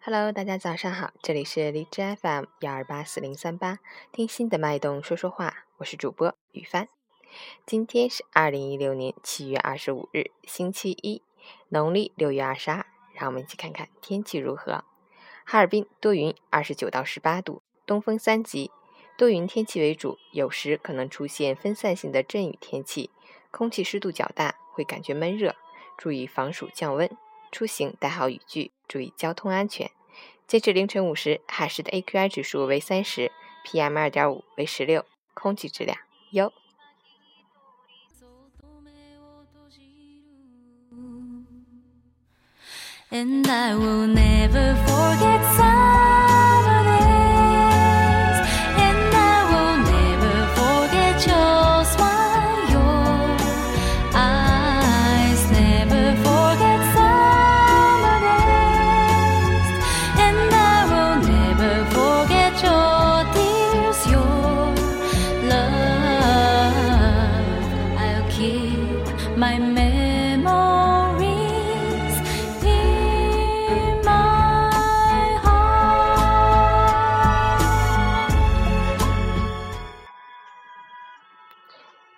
Hello，大家早上好，这里是荔枝 FM 幺二八四零三八，听心的脉动说说话，我是主播雨帆。今天是二零一六年七月二十五日，星期一，农历六月二十二。让我们一起看看天气如何。哈尔滨多云，二十九到十八度，东风三级，多云天气为主，有时可能出现分散性的阵雨天气，空气湿度较大，会感觉闷热，注意防暑降温。出行带好雨具，注意交通安全。截至凌晨五时，海市的 AQI 指数为三十，PM 二点五为十六，空气质量优。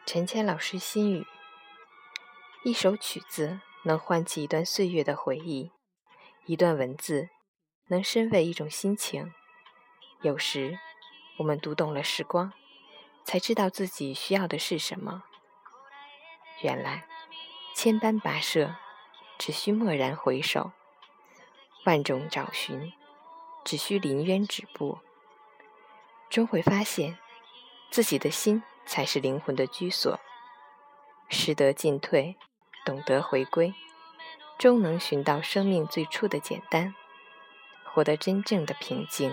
陈谦老师心语：一首曲子能唤起一段岁月的回忆，一段文字能深慰一种心情。有时，我们读懂了时光，才知道自己需要的是什么。原来，千般跋涉，只需蓦然回首；万种找寻，只需临渊止步。终会发现，自己的心。才是灵魂的居所。识得进退，懂得回归，终能寻到生命最初的简单，获得真正的平静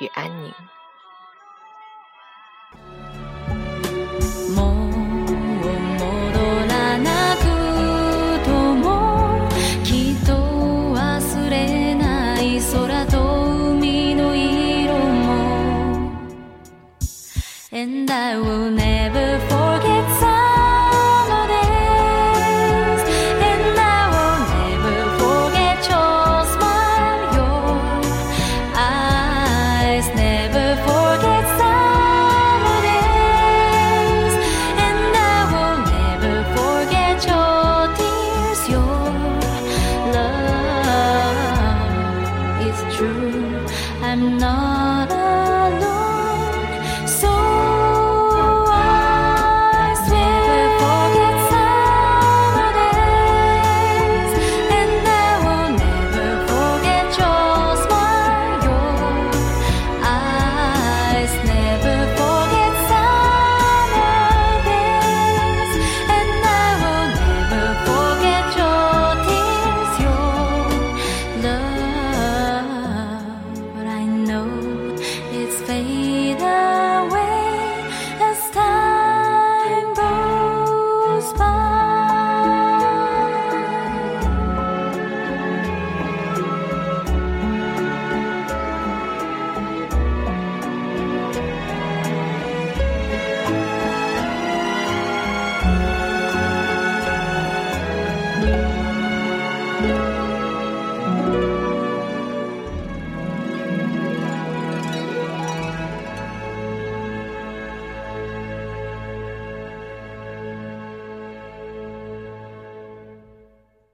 与安宁。And I will never forget summer days. And I will never forget your smile, your eyes. Never forget summer days. And I will never forget your tears, your love. It's true, I'm not.